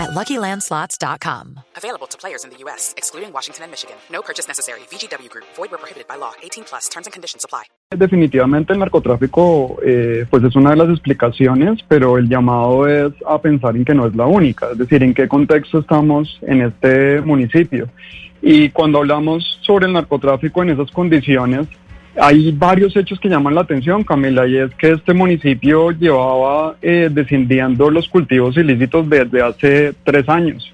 at LuckyLandSlots.com. Available to players in the U.S., excluding Washington and Michigan. No purchase necessary. VGW Group. Void where prohibited by law. 18 plus. Terms and conditions apply. Definitivamente el narcotráfico eh, pues es una de las explicaciones, pero el llamado es a pensar en que no es la única, es decir, en qué contexto estamos en este municipio. Y cuando hablamos sobre el narcotráfico en esas condiciones, hay varios hechos que llaman la atención, Camila, y es que este municipio llevaba eh, descendiendo los cultivos ilícitos desde hace tres años,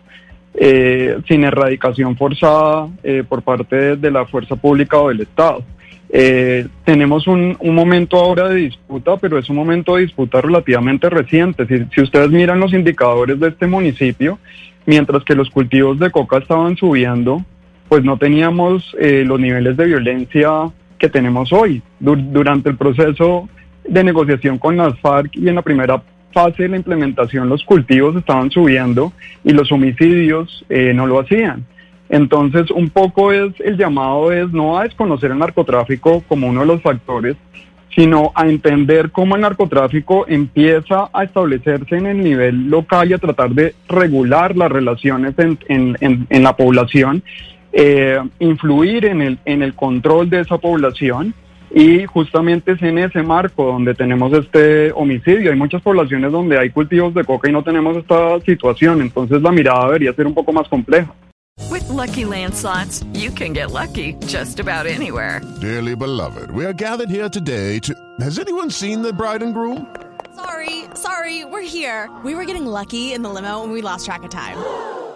eh, sin erradicación forzada eh, por parte de la fuerza pública o del Estado. Eh, tenemos un, un, momento ahora de disputa, pero es un momento de disputa relativamente reciente. Si, si ustedes miran los indicadores de este municipio, mientras que los cultivos de coca estaban subiendo, pues no teníamos los niveles de violencia que tenemos hoy. durante el proceso de negociación con las FARC y en la primera fase de la implementación los cultivos estaban subiendo y los homicidios eh, no lo hacían. Entonces, un poco es el llamado es no a desconocer el narcotráfico como uno de los factores, sino a entender cómo el narcotráfico empieza a establecerse en el nivel local y a tratar de regular las relaciones en, en, en la población eh, influir en el, en el control de esa población y justamente es en ese marco donde tenemos este homicidio. Hay muchas poblaciones donde hay cultivos de coca y no tenemos esta situación, entonces la mirada debería ser un poco más compleja. With lucky landslots, you can get lucky just about anywhere. Dearly beloved, we are gathered here today to. Has anyone seen the bride and groom? Sorry, sorry, we're here. We were getting lucky in the limo and we lost track of time.